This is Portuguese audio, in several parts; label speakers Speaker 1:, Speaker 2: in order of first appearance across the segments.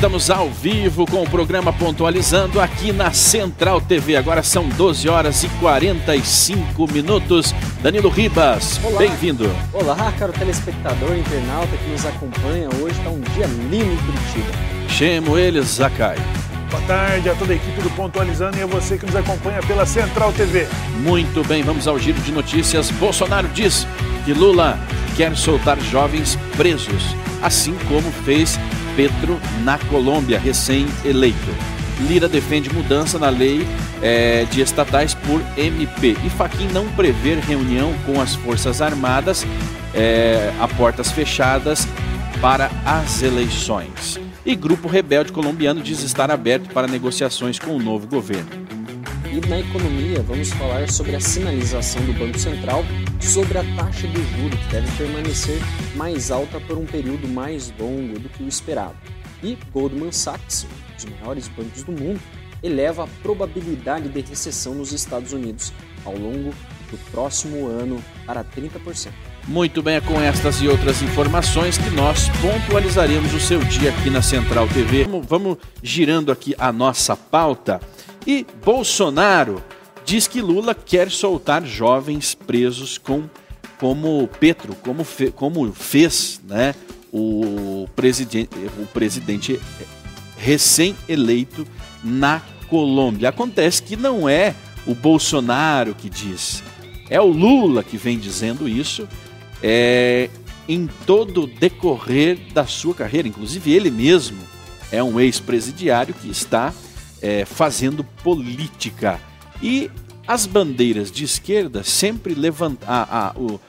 Speaker 1: estamos ao vivo com o programa Pontualizando aqui na Central TV. Agora são 12 horas e 45 minutos. Danilo Ribas, bem-vindo.
Speaker 2: Olá, caro telespectador, internauta que nos acompanha. Hoje está um dia lindo em Curitiba.
Speaker 1: Chamo eles, Zakai.
Speaker 3: Boa tarde a toda a equipe do Pontualizando e a você que nos acompanha pela Central TV.
Speaker 1: Muito bem, vamos ao giro de notícias. Bolsonaro diz que Lula quer soltar jovens presos, assim como fez Petro na Colômbia, recém-eleito. Lira defende mudança na lei é, de estatais por MP. E Faquim não prever reunião com as Forças Armadas é, a portas fechadas para as eleições. E grupo rebelde colombiano diz estar aberto para negociações com o novo governo.
Speaker 2: E na economia, vamos falar sobre a sinalização do Banco Central sobre a taxa de juros, que deve permanecer mais alta por um período mais longo do que o esperado. E Goldman Sachs, um dos maiores bancos do mundo, eleva a probabilidade de recessão nos Estados Unidos ao longo do próximo ano para 30%.
Speaker 1: Muito bem, é com estas e outras informações que nós pontualizaremos o seu dia aqui na Central TV. Vamos, vamos girando aqui a nossa pauta. E Bolsonaro diz que Lula quer soltar jovens presos com, como Petro, como, fe, como fez né, o, presidente, o presidente recém-eleito na Colômbia. Acontece que não é o Bolsonaro que diz, é o Lula que vem dizendo isso é, em todo o decorrer da sua carreira. Inclusive, ele mesmo é um ex-presidiário que está é, fazendo política. E as bandeiras de esquerda sempre levantaram,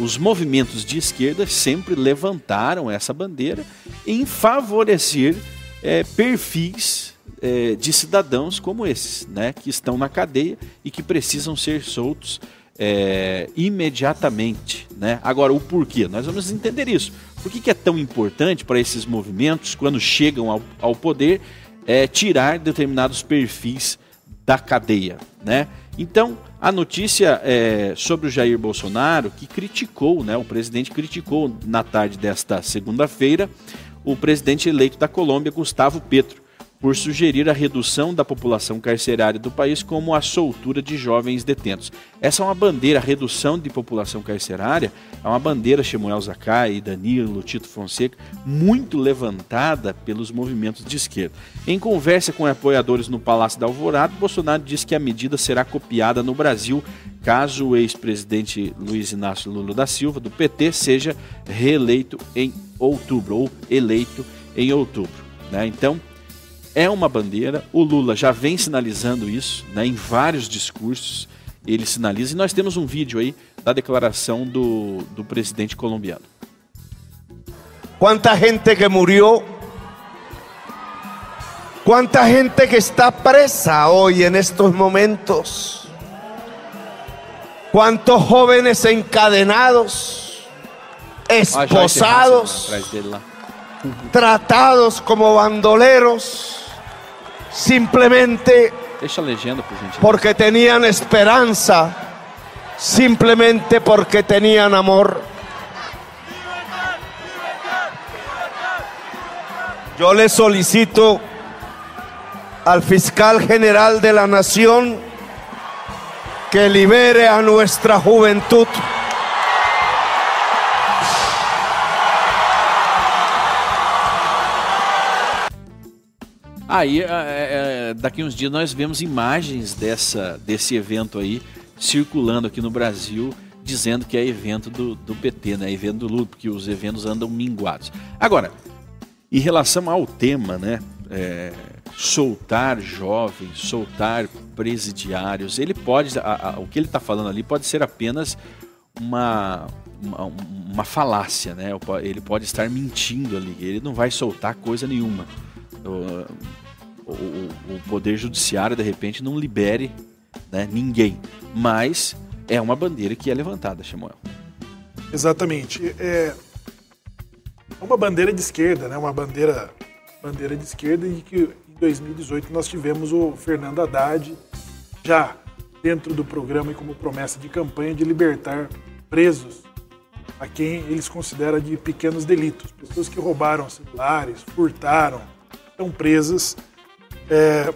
Speaker 1: os movimentos de esquerda sempre levantaram essa bandeira em favorecer é, perfis é, de cidadãos como esses, né, que estão na cadeia e que precisam ser soltos é, imediatamente. Né? Agora, o porquê? Nós vamos entender isso. Por que, que é tão importante para esses movimentos, quando chegam ao, ao poder, é, tirar determinados perfis da cadeia? Né? Então, a notícia é sobre o Jair Bolsonaro, que criticou, né, o presidente criticou na tarde desta segunda-feira, o presidente eleito da Colômbia, Gustavo Petro por sugerir a redução da população carcerária do país como a soltura de jovens detentos. Essa é uma bandeira, a redução de população carcerária, é uma bandeira, Shemuel Zakai, Danilo, Tito Fonseca, muito levantada pelos movimentos de esquerda. Em conversa com apoiadores no Palácio da Alvorada, Bolsonaro disse que a medida será copiada no Brasil caso o ex-presidente Luiz Inácio Lula da Silva, do PT, seja reeleito em outubro, ou eleito em outubro. Né? Então, é uma bandeira. O Lula já vem sinalizando isso né, em vários discursos. Ele sinaliza. E nós temos um vídeo aí da declaração do, do presidente colombiano.
Speaker 4: Quanta gente que morreu, quanta gente que está presa hoje en estos momentos, quantos jóvenes encadenados, esposados, tratados como bandoleros simplemente
Speaker 1: legenda, por
Speaker 4: porque tenían esperanza, simplemente porque tenían amor. Yo le solicito al fiscal general de la nación que libere a nuestra juventud.
Speaker 1: Aí, é, é, daqui uns dias nós vemos imagens dessa, desse evento aí circulando aqui no Brasil, dizendo que é evento do, do PT, né? Evento do Lula, porque os eventos andam minguados. Agora, em relação ao tema, né? É, soltar jovens, soltar presidiários, ele pode, a, a, o que ele está falando ali pode ser apenas uma, uma, uma falácia, né? Ele pode estar mentindo ali, ele não vai soltar coisa nenhuma o, o, o poder judiciário de repente não libere né, ninguém, mas é uma bandeira que é levantada, Samuel.
Speaker 3: Exatamente. É uma bandeira de esquerda, né? Uma bandeira, bandeira de esquerda e que em 2018 nós tivemos o Fernando Haddad já dentro do programa e como promessa de campanha de libertar presos a quem eles consideram de pequenos delitos, pessoas que roubaram celulares, furtaram, estão presas é,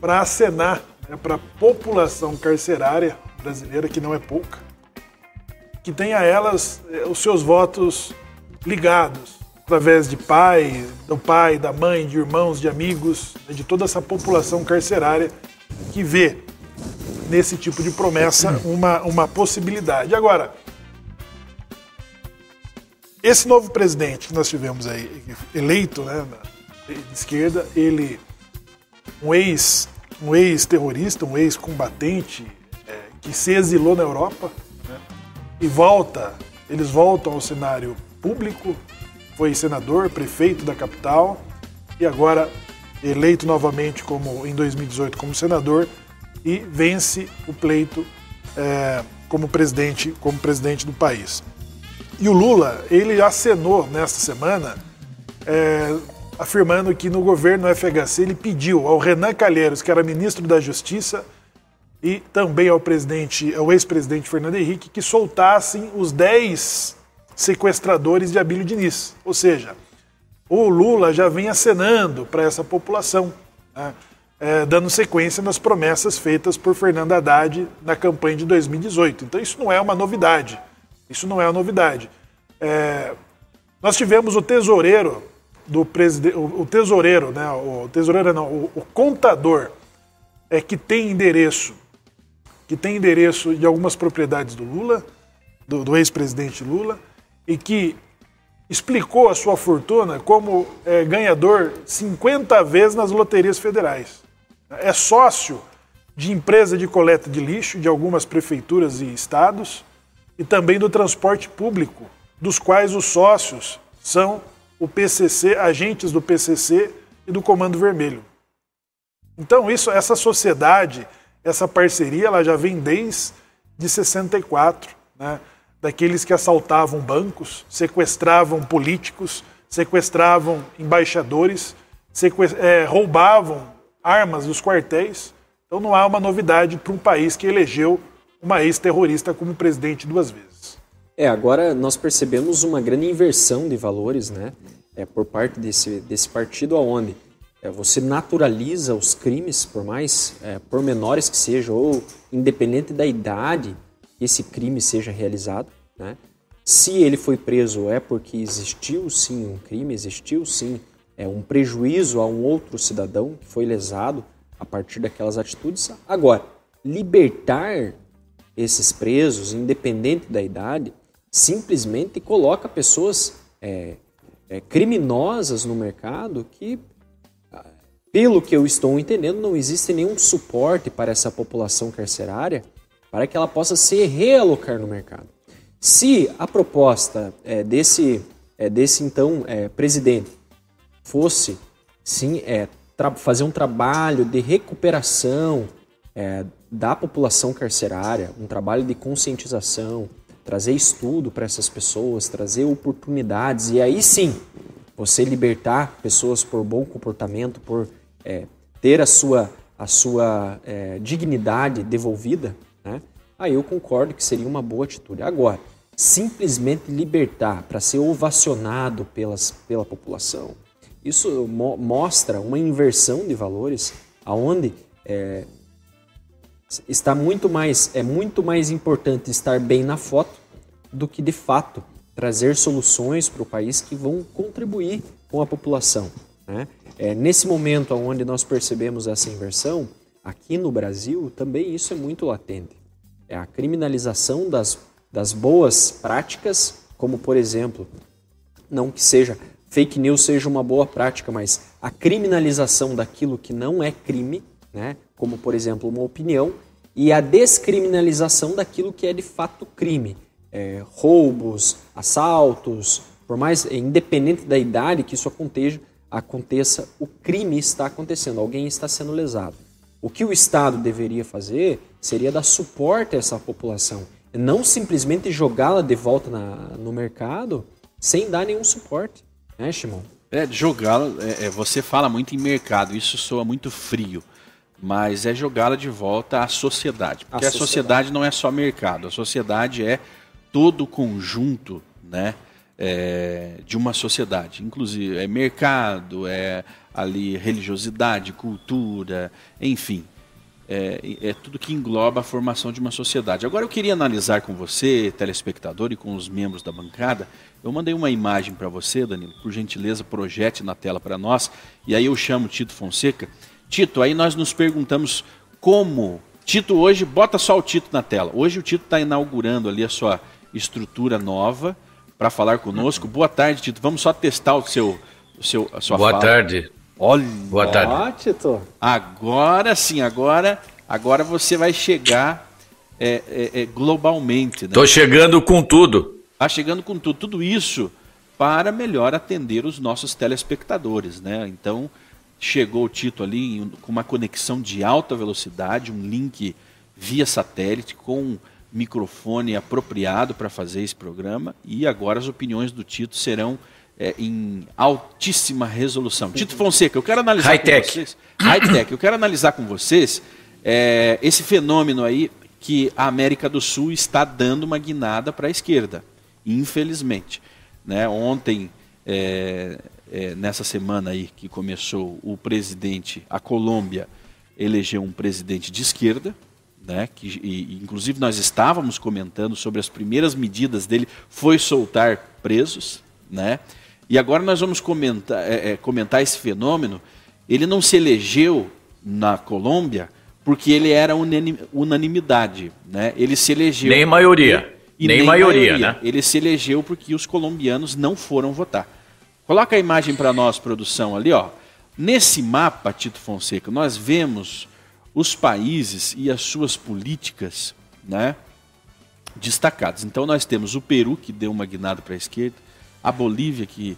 Speaker 3: para acenar né, para a população carcerária brasileira, que não é pouca, que tem a elas é, os seus votos ligados através de pai, do pai, da mãe, de irmãos, de amigos, né, de toda essa população carcerária que vê nesse tipo de promessa uma, uma possibilidade. Agora, esse novo presidente que nós tivemos aí, eleito, né, de esquerda, ele, um ex, um ex-terrorista, um ex-combatente é, que se exilou na Europa né, e volta, eles voltam ao cenário público, foi senador, prefeito da capital e agora eleito novamente como em 2018 como senador e vence o pleito é, como presidente como presidente do país. E o Lula ele acenou nesta semana é, afirmando que no governo FHC ele pediu ao Renan Calheiros, que era ministro da Justiça, e também ao presidente, ao ex-presidente Fernando Henrique, que soltassem os 10 sequestradores de Abílio Diniz. Ou seja, o Lula já vem acenando para essa população, né? é, dando sequência nas promessas feitas por Fernando Haddad na campanha de 2018. Então isso não é uma novidade. Isso não é uma novidade. É, nós tivemos o tesoureiro do presidente, o, tesoureiro, né? O tesoureiro não, o, o contador é que tem endereço, que tem endereço de algumas propriedades do Lula, do, do ex-presidente Lula e que explicou a sua fortuna como é, ganhador 50 vezes nas loterias federais. É sócio de empresa de coleta de lixo de algumas prefeituras e estados e também do transporte público, dos quais os sócios são o PCC, agentes do PCC e do Comando Vermelho. Então isso, essa sociedade, essa parceria, ela já vem desde de 64, né? daqueles que assaltavam bancos, sequestravam políticos, sequestravam embaixadores, sequest... é, roubavam armas dos quartéis. Então não há uma novidade para um país que elegeu uma ex-terrorista como presidente duas vezes.
Speaker 2: É, agora nós percebemos uma grande inversão de valores, né? É, por parte desse, desse partido aonde é, você naturaliza os crimes, por mais é, pormenores que sejam, ou independente da idade, que esse crime seja realizado. Né? Se ele foi preso é porque existiu sim um crime, existiu sim é, um prejuízo a um outro cidadão que foi lesado a partir daquelas atitudes. Agora, libertar esses presos, independente da idade, simplesmente coloca pessoas é, é, criminosas no mercado que, pelo que eu estou entendendo, não existe nenhum suporte para essa população carcerária para que ela possa se realocar no mercado. Se a proposta é, desse, é, desse então é, presidente fosse sim é, fazer um trabalho de recuperação da população carcerária, um trabalho de conscientização, trazer estudo para essas pessoas, trazer oportunidades e aí sim você libertar pessoas por bom comportamento, por é, ter a sua, a sua é, dignidade devolvida, né? Aí eu concordo que seria uma boa atitude. Agora, simplesmente libertar para ser ovacionado pelas, pela população, isso mo mostra uma inversão de valores, aonde é, está muito mais é muito mais importante estar bem na foto do que de fato trazer soluções para o país que vão contribuir com a população. Né? É, nesse momento onde nós percebemos essa inversão, aqui no Brasil também isso é muito latente é a criminalização das, das boas práticas, como por exemplo, não que seja fake news seja uma boa prática, mas a criminalização daquilo que não é crime, né? como por exemplo uma opinião, e a descriminalização daquilo que é de fato crime. É, roubos, assaltos, por mais independente da idade que isso aconteça, aconteça, o crime está acontecendo, alguém está sendo lesado. O que o Estado deveria fazer seria dar suporte a essa população, não simplesmente jogá-la de volta na, no mercado sem dar nenhum suporte, né, Shimon?
Speaker 1: É, jogá-la, é, é, você fala muito em mercado, isso soa muito frio, mas é jogá-la de volta à sociedade, porque a, a sociedade. sociedade não é só mercado, a sociedade é todo o conjunto, né? é, de uma sociedade. Inclusive, é mercado, é ali religiosidade, cultura, enfim. É, é, tudo que engloba a formação de uma sociedade. Agora eu queria analisar com você, telespectador, e com os membros da bancada. Eu mandei uma imagem para você, Danilo, por gentileza, projete na tela para nós. E aí eu chamo Tito Fonseca. Tito, aí nós nos perguntamos como. Tito, hoje, bota só o Tito na tela. Hoje o Tito está inaugurando ali a sua estrutura nova para falar conosco. Boa tarde, Tito. Vamos só testar o seu, o seu, a sua
Speaker 5: Boa
Speaker 1: fala.
Speaker 5: tarde.
Speaker 1: Olha.
Speaker 5: Boa tarde.
Speaker 2: Ó, Tito.
Speaker 1: Agora sim, agora, agora você vai chegar é, é, é, globalmente. Né?
Speaker 5: Tô chegando com tudo.
Speaker 1: Tá chegando com tudo, tudo isso para melhor atender os nossos telespectadores, né? Então chegou o Tito ali com uma conexão de alta velocidade, um link via satélite com microfone apropriado para fazer esse programa e agora as opiniões do Tito serão é, em altíssima resolução. Tito Fonseca, eu quero analisar
Speaker 5: High-tech.
Speaker 1: com vocês. High-tech. Eu quero analisar com vocês é, esse fenômeno aí que a América do Sul está dando uma guinada para a esquerda, infelizmente. Né? Ontem, é, é, nessa semana aí que começou, o presidente, a Colômbia elegeu um presidente de esquerda, né? que, e, inclusive nós estávamos comentando sobre as primeiras medidas dele, foi soltar presos, né? E agora nós vamos comentar, é, é, comentar esse fenômeno. Ele não se elegeu na Colômbia porque ele era unani- unanimidade, né? Ele se elegeu
Speaker 5: Nem maioria.
Speaker 1: e
Speaker 5: nem, maioria, né?
Speaker 1: Ele se elegeu porque os colombianos não foram votar. Coloca a imagem para nós, produção, ali, ó. Nesse mapa, Tito Fonseca, nós vemos os países e as suas políticas, né, destacadas. Então nós temos o Peru que deu uma guinada para a esquerda, a Bolívia que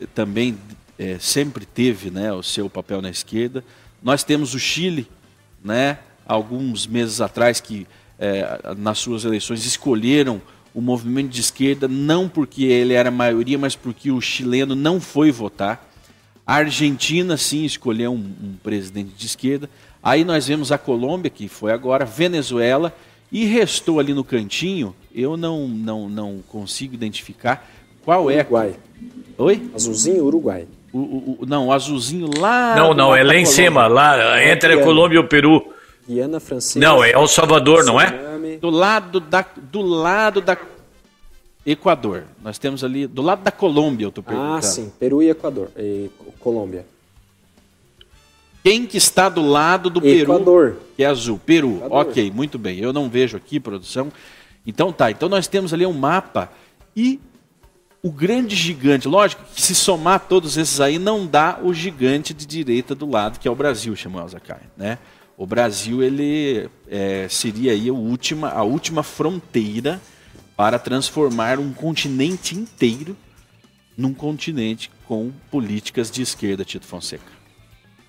Speaker 1: eh, também eh, sempre teve, né, o seu papel na esquerda. Nós temos o Chile, né, alguns meses atrás que eh, nas suas eleições escolheram o movimento de esquerda não porque ele era maioria, mas porque o chileno não foi votar. A Argentina, sim, escolheu um, um presidente de esquerda. Aí nós vemos a Colômbia, que foi agora, Venezuela, e restou ali no cantinho, eu não, não, não consigo identificar qual é.
Speaker 2: Uruguai.
Speaker 1: Oi?
Speaker 2: Azulzinho, Uruguai.
Speaker 1: O, o- o- não, o azulzinho lá.
Speaker 5: Não, não, é lá em
Speaker 1: Colômbia.
Speaker 5: cima, lá entre a. Colômbia e o Peru.
Speaker 2: Guiana Francesa.
Speaker 5: Não, é El Salvador, não é?
Speaker 1: Do lado da, do lado da Equador. Nós temos ali, do lado da Colômbia, eu estou perguntando.
Speaker 2: Ah, sim. Peru e Equador. E Colômbia.
Speaker 1: Quem que está do lado do Peru?
Speaker 2: Equador.
Speaker 1: Que é azul. Peru.
Speaker 2: Equador.
Speaker 1: Ok, muito bem. Eu não vejo aqui, produção. Então tá. Então nós temos ali um mapa e o grande gigante, lógico que se somar todos esses aí não dá o gigante de direita do lado, que é o Brasil, chamou Alzakai, né? O Brasil ele é, seria aí a última, a última fronteira para transformar um continente inteiro num continente com políticas de esquerda, Tito Fonseca.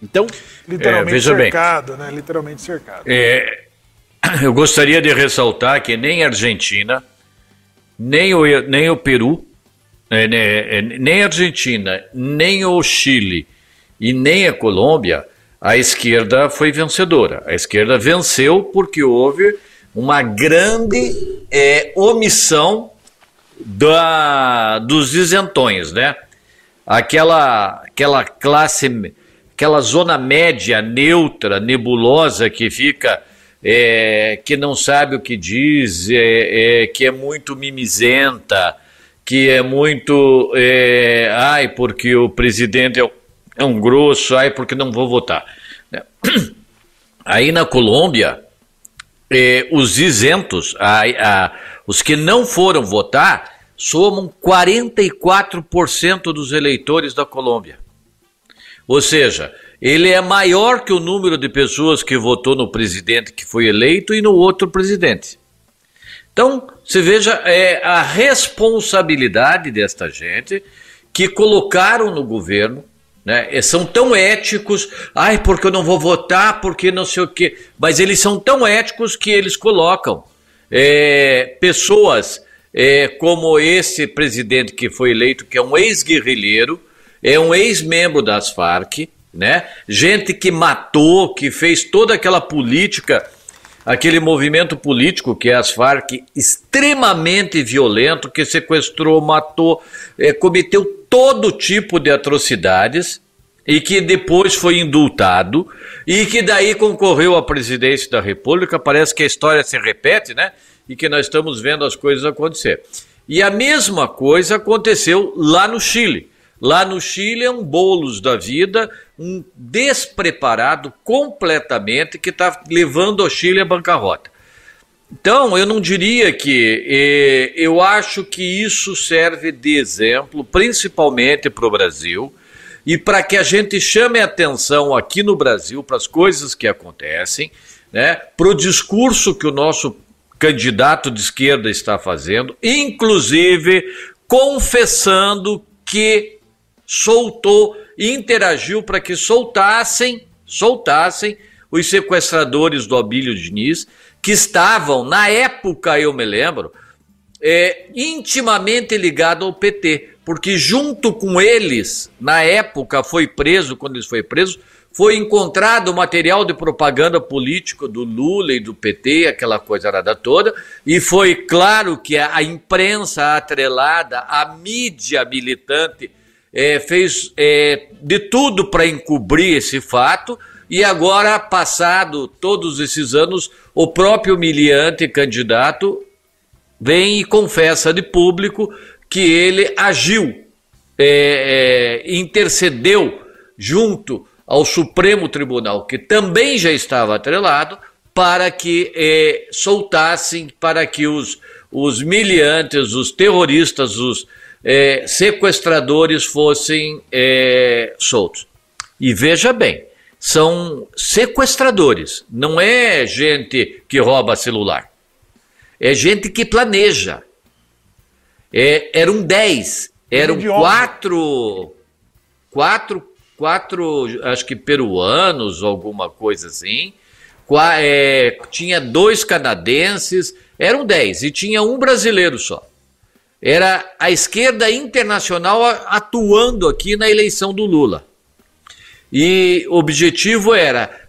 Speaker 1: Então,
Speaker 3: Literalmente
Speaker 5: É, veja bem.
Speaker 3: cercado, né? Literalmente cercado.
Speaker 5: É, eu gostaria de ressaltar que nem a Argentina, nem o, nem o Peru, é, né, é, nem a Argentina, nem o Chile e nem a Colômbia, a esquerda foi vencedora. A esquerda venceu porque houve uma grande é, omissão da, dos isentões, né? Aquela, aquela classe, aquela zona média neutra, nebulosa que fica, é, que não sabe o que diz, é, é, que é muito mimizenta, que é muito, é, ai, porque o presidente é, um- é um grosso, ai, porque não vou votar. Aí na Colômbia, eh, os isentos, a- a- os que não foram votar, somam 44% dos eleitores da Colômbia. Ou seja, ele é maior que o número de pessoas que votou no presidente que foi eleito e no outro presidente. Então, você veja é, a responsabilidade desta gente que colocaram no governo, né? e São tão éticos, ai, porque eu não vou votar, porque não sei o quê. Mas eles são tão éticos que eles colocam é, pessoas é, como esse presidente que foi eleito, que é um ex-guerrilheiro, é um ex-membro das Farc, né? Gente que matou, que fez toda aquela política aquele movimento político que é as Farc, extremamente violento, que sequestrou, matou, é, cometeu todo tipo de atrocidades e que depois foi indultado e que daí concorreu à presidência da República. Parece que a história se repete, né? E que nós estamos vendo as coisas acontecer. E a mesma coisa aconteceu lá no Chile. Lá no Chile é um bolos da vida, um despreparado completamente que está levando o Chile à bancarrota. Então, eu não diria que. Eh, eu acho que isso serve de exemplo, principalmente para o Brasil, e para que a gente chame atenção aqui no Brasil para as coisas que acontecem, né, para o discurso que o nosso candidato de esquerda está fazendo, inclusive confessando que soltou e interagiu para que soltassem, soltassem os sequestradores do Abílio Diniz, que estavam, na época, eu me lembro, é, intimamente ligado ao PT, porque junto com eles, na época, foi preso, quando eles foi preso, foi encontrado material de propaganda político do Lula e do PT, aquela coisa nada toda, e foi claro que a imprensa atrelada, a mídia militante é, fez é, de tudo para encobrir esse fato e agora, passado todos esses anos, o próprio miliante candidato vem e confessa de público que ele agiu, é, é, intercedeu junto ao Supremo Tribunal, que também já estava atrelado, para que é, soltassem, para que os, os miliantes, os terroristas, os é, sequestradores fossem é, soltos. E veja bem, são sequestradores, não é gente que rouba celular, é gente que planeja. É, eram dez, eram quatro, quatro, quatro, acho que peruanos, alguma coisa assim. Qua, é, tinha dois canadenses, eram dez, e tinha um brasileiro só era a esquerda internacional atuando aqui na eleição do Lula. E o objetivo era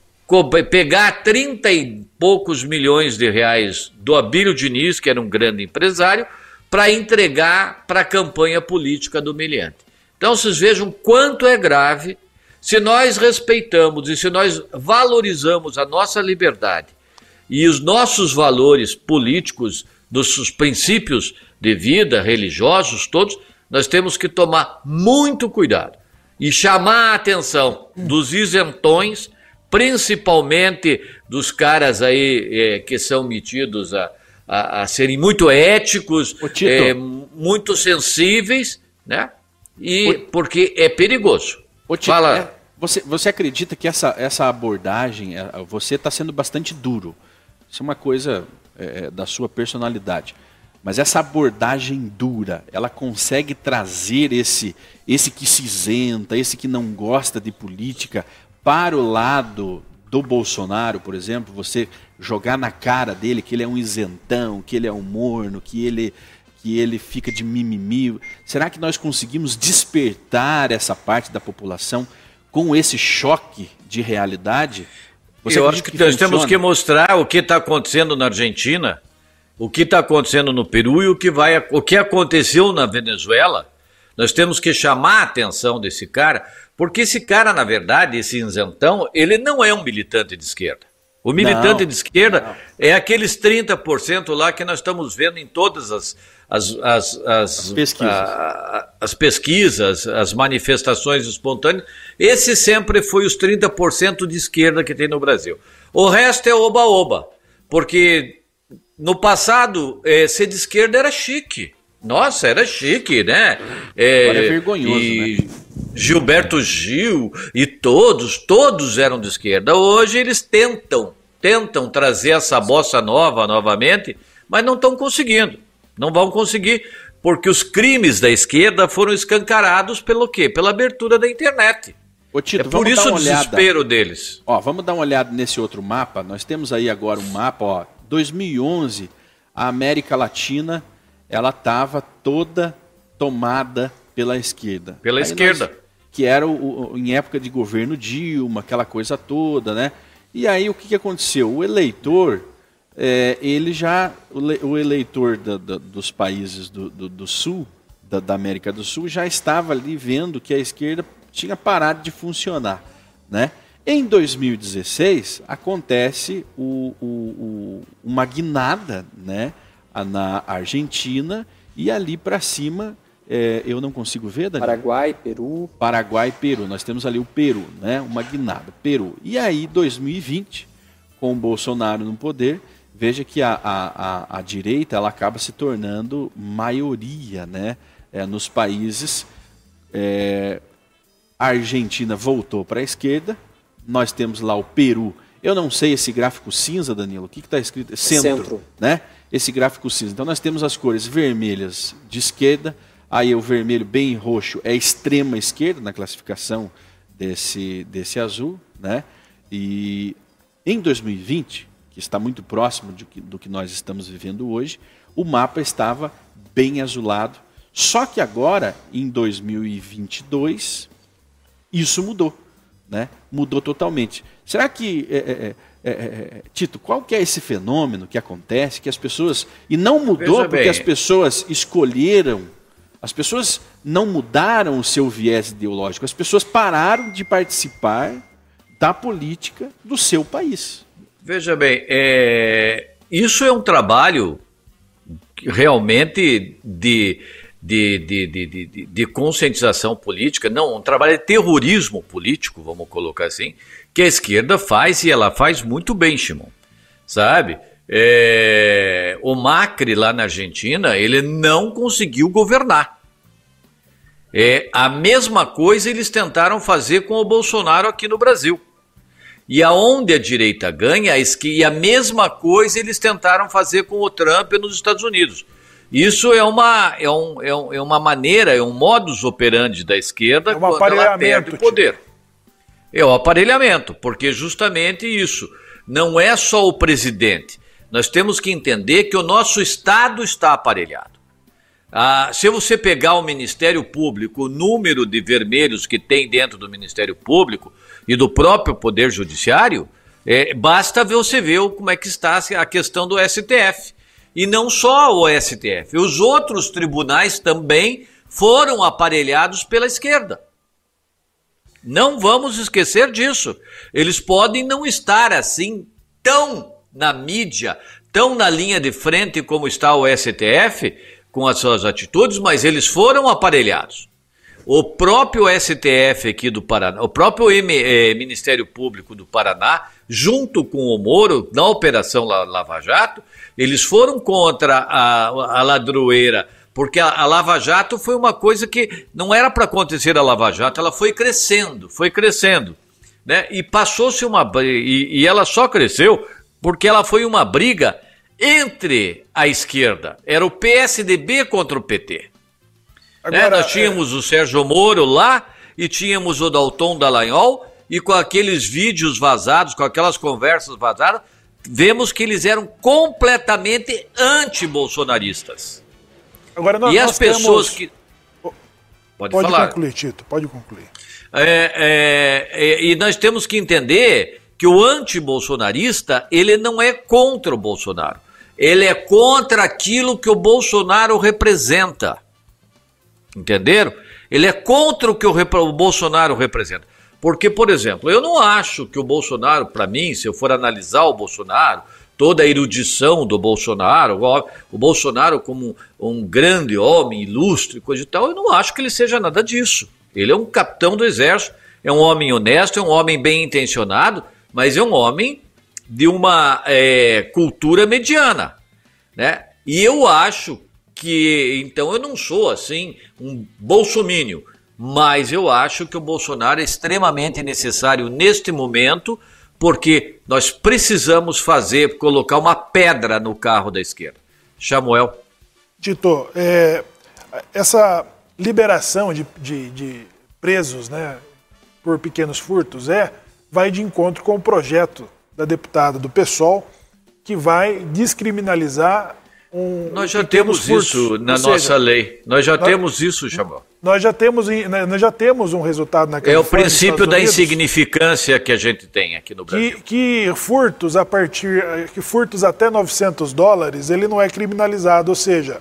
Speaker 5: pegar 30 e poucos milhões de reais do Abílio Diniz, que era um grande empresário, para entregar para a campanha política do miliante. Então vocês vejam quanto é grave se nós respeitamos e se nós valorizamos a nossa liberdade e os nossos valores políticos, dos princípios de vida, religiosos, todos, nós temos que tomar muito cuidado e chamar a atenção dos isentões, principalmente dos caras aí é, que são metidos a, a, a serem muito éticos, é, muito sensíveis, né? E o... porque é perigoso.
Speaker 1: Tito, Fala. É, você, você acredita que essa, essa abordagem, é, você está sendo bastante duro. Isso é uma coisa da sua personalidade. Mas essa abordagem dura, ela consegue trazer esse, esse que se isenta, esse que não gosta de política, para o lado do Bolsonaro, por exemplo, você jogar na cara dele que ele é um isentão, que ele é um morno, que ele, que ele fica de mimimi. Será que nós conseguimos despertar essa parte da população com esse choque de realidade?
Speaker 5: Você Eu acho que, que nós funciona? temos que mostrar o que está acontecendo na Argentina o que está acontecendo no Peru e o que, vai, o que aconteceu na Venezuela, nós temos que chamar a atenção desse cara, porque esse cara, na verdade, esse isentão, ele não é um militante de esquerda. O militante não, de esquerda não. é aqueles 30% lá que nós estamos vendo em todas as, as, as, as, as pesquisas. A, as pesquisas, as manifestações espontâneas. Esse sempre foi os 30% de esquerda que tem no Brasil. O resto é oba-oba, porque no passado, é, ser de esquerda era chique. Nossa, era chique, né?
Speaker 1: É, Agora é vergonhoso, e né?
Speaker 5: Gilberto Gil e todos, todos eram de esquerda. Hoje eles tentam, tentam trazer essa bossa nova novamente, mas não estão conseguindo. Não vão conseguir, porque os crimes da esquerda foram escancarados pelo quê? Pela abertura da internet.
Speaker 1: Ô, Tito, é por isso o desespero deles. Ó, vamos dar uma olhada nesse outro mapa. Nós temos aí agora um mapa, ó, 2011, a América Latina ela estava toda tomada pela esquerda.
Speaker 5: Pela Aí esquerda. Nós,
Speaker 1: que era o, o, em época de governo Dilma, aquela coisa toda, né? E aí o que, que aconteceu? O eleitor é, ele já, o, eleitor da, da, dos países do, do, do sul, da, da, América do Sul, já estava ali vendo que a esquerda tinha parado de funcionar. Né? Em 2016, acontece o, o, o, uma guinada né, na Argentina e ali para cima, é, eu não consigo ver,
Speaker 2: Daniel? Paraguai, Peru.
Speaker 1: Paraguai e Peru. Nós temos ali o Peru, né, uma guinada, Peru. E aí, 2020, com o Bolsonaro no poder, veja que a, a, a, a direita ela acaba se tornando maioria né, é, nos países. É, a Argentina voltou para a esquerda, nós temos lá o Peru. Eu não sei esse gráfico cinza, Danilo, o que está escrito? Centro, Centro, né? Esse gráfico cinza. Então nós temos as cores vermelhas de esquerda, aí o vermelho bem roxo é extrema esquerda na classificação desse, desse azul, né? E em 2020, que está muito próximo que, do que nós estamos vivendo hoje, o mapa estava bem azulado. Só que agora, em 2022, isso mudou. Né? Mudou totalmente. Será que, é é, é, é, é, Tito, qual que é esse fenômeno que acontece, que as pessoas... E não mudou Veja porque bem. as pessoas escolheram, as pessoas não mudaram o seu viés ideológico, as pessoas pararam de participar da política do seu país.
Speaker 5: Veja bem, é, isso é um trabalho realmente de, de, de, de, de, conscientização política, não, um trabalho de terrorismo político, vamos colocar assim, que a esquerda faz e ela faz muito bem, Shimon. Sabe? É, o Macri lá na Argentina, ele não conseguiu governar. É, a mesma coisa eles tentaram fazer com o Bolsonaro aqui no Brasil. E aonde a direita ganha, e a mesma coisa eles tentaram fazer com o Trump nos Estados Unidos. Isso é uma, é, um, é, um, é uma maneira, é um modus operandi da esquerda é um quando ela perde o poder. Tipo. É o aparelhamento, porque justamente isso. Não é só o presidente. Nós temos que entender que o nosso Estado está aparelhado. Ah, se você pegar o Ministério Público, o número de vermelhos que tem dentro do Ministério Público e do próprio Poder Judiciário, é, basta você ver como é que está a questão do STF. E não só o STF, os outros tribunais também foram aparelhados pela esquerda. Não vamos esquecer disso. Eles podem não estar assim tão na mídia, tão na linha de frente como está o STF, com as suas atitudes, mas eles foram aparelhados. O próprio STF aqui do Paraná, o próprio M, eh, Ministério Público do Paraná, junto com o Moro, na Operação Lava Jato, eles foram contra a, a ladroeira, porque a, a, Lava Jato foi uma coisa que não era para acontecer a Lava Jato, ela foi crescendo, foi crescendo. Né? E passou-se uma. E, e ela só cresceu porque ela foi uma briga entre a esquerda. Era o PSDB contra o PT. Agora, né? Nós tínhamos é... o Sérgio Moro lá e tínhamos o Dalton Dallagnol e com aqueles vídeos vazados, com aquelas conversas vazadas, vemos que eles eram completamente anti-bolsonaristas. Agora nós, e as pessoas temos... que
Speaker 3: pode, pode falar. concluir, Tito, pode concluir.
Speaker 5: É, é, é, e nós temos que entender que o anti-bolsonarista ele não é contra o Bolsonaro ele é contra aquilo que o Bolsonaro representa. Entenderam? Ele é contra o que o, o Bolsonaro representa. Porque, por exemplo, eu não acho que o Bolsonaro, para mim, se eu for analisar o Bolsonaro, toda a erudição do Bolsonaro, o, Bolsonaro como um, um, grande homem, ilustre, coisa e tal, eu não acho que ele seja nada disso. Ele é um capitão do exército, é um homem honesto, é um homem bem intencionado, mas é um homem de uma é, cultura mediana, né? E eu acho que, então, eu não sou assim um bolsomínio, mas eu acho que o Bolsonaro é extremamente necessário neste momento, porque nós precisamos fazer, colocar uma pedra no carro da esquerda. Samuel.
Speaker 3: Tito, é, essa liberação de, de, de presos, né, por pequenos furtos é vai de encontro com o projeto da deputada do PSOL, que vai descriminalizar um.
Speaker 5: Nós já temos isso na
Speaker 3: Ou
Speaker 5: nossa
Speaker 3: seja,
Speaker 5: lei. Nós já
Speaker 3: nós-
Speaker 5: temos isso, Chabal.
Speaker 3: Nós já temos, em- né, nós já temos um resultado na
Speaker 5: É o
Speaker 3: Califórnia,
Speaker 5: princípio da
Speaker 3: Unidos,
Speaker 5: insignificância que a gente tem aqui no Brasil.
Speaker 3: que, que furtos a partir que furtos até 900 dólares ele não é criminalizado, ou seja,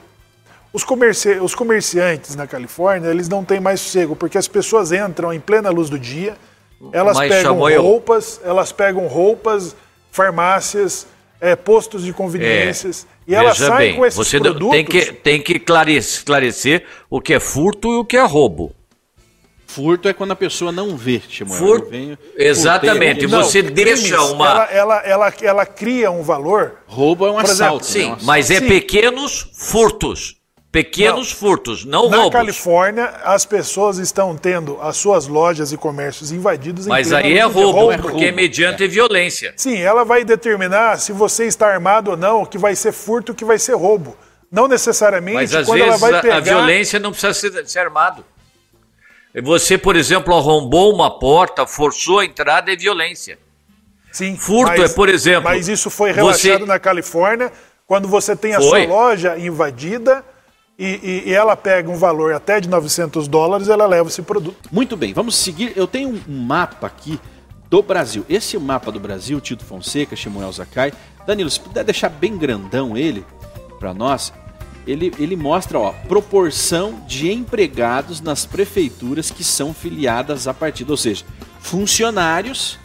Speaker 3: os, comerci os comerciantes na Califórnia eles não têm mais sossego porque as pessoas entram em plena luz do dia, elas
Speaker 5: Mas,
Speaker 3: pegam roupas, elas pegam roupas, farmácias, eh, postos de conveniências e elas
Speaker 5: Veja
Speaker 3: saem
Speaker 5: bem,
Speaker 3: com esses
Speaker 5: você
Speaker 3: produtos.
Speaker 5: tem que, tem que clare- esclarecer o que é furto e o que é roubo.
Speaker 1: Furto é quando a pessoa não vê, Samuel.
Speaker 5: Furto-
Speaker 1: venho,
Speaker 5: Exatamente,
Speaker 1: furtei,
Speaker 5: você deixa uma-
Speaker 3: ela, ela, ela, ela cria um valor
Speaker 1: Roubo é um
Speaker 3: Por exemplo,
Speaker 1: assalto.
Speaker 5: Sim,
Speaker 1: né? Um assalto.
Speaker 5: mas é
Speaker 3: Sim.
Speaker 5: pequenos furtos. Pequenos furtos, não
Speaker 3: Na
Speaker 5: roubos.
Speaker 3: Califórnia, as pessoas estão tendo as suas lojas e comércios invadidos em
Speaker 5: Mas aí é
Speaker 3: dia.
Speaker 5: roubo,
Speaker 1: é
Speaker 5: porque
Speaker 1: roubo.
Speaker 5: é mediante violência.
Speaker 3: Sim, ela vai determinar se você está armado ou não, o que vai ser furto, o que vai ser roubo. Não necessariamente
Speaker 5: Mas às
Speaker 3: quando ela
Speaker 5: vezes
Speaker 3: vai
Speaker 5: a,
Speaker 3: pegar.
Speaker 5: a violência não precisa ser, ser armado. Você, por exemplo, arrombou uma porta, forçou a entrada, é violência.
Speaker 3: Sim,
Speaker 5: Furto é, por exemplo,
Speaker 3: Mas isso foi
Speaker 5: você-
Speaker 3: relaxado na Califórnia quando você tem a
Speaker 5: Foi.
Speaker 3: sua loja invadida e, e- e ela pega um valor até de 900 dólares, ela leva esse produto.
Speaker 1: Muito bem, vamos seguir. Eu tenho um- mapa aqui do Brasil. Esse é mapa do Brasil, Tito Fonseca, Shemuel Zakai. Danilo, se puder deixar bem grandão ele para nós, ele, ele mostra ó, proporção de empregados nas prefeituras que são filiadas a partido, ou seja, funcionários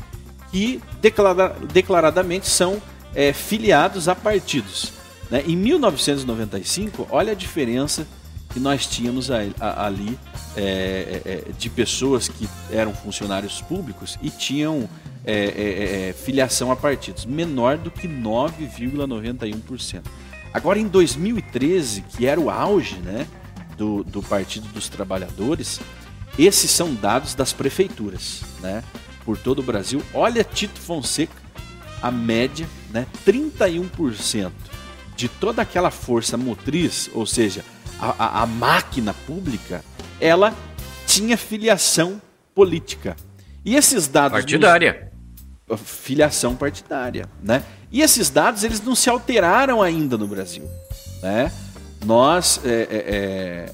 Speaker 1: que declara- declaradamente são é, filiados a partidos. Né? Em 1995, olha a diferença que nós tínhamos ali é, é, é, de pessoas que eram funcionários públicos e tinham é, é, filiação a partidos, menor do que 9,91%. Agora, em 2013, que era o auge né, do, do Partido dos Trabalhadores, esses são dados das prefeituras né, por todo o Brasil. Olha Tito Fonseca, a média, né, 31% de toda aquela força motriz, ou seja, a, a- a máquina pública, ela tinha filiação política. E esses dados. nos-
Speaker 5: Partidária.
Speaker 1: filiação partidária, né? E esses dados eles não se alteraram ainda no Brasil, né? Nós é, é, é,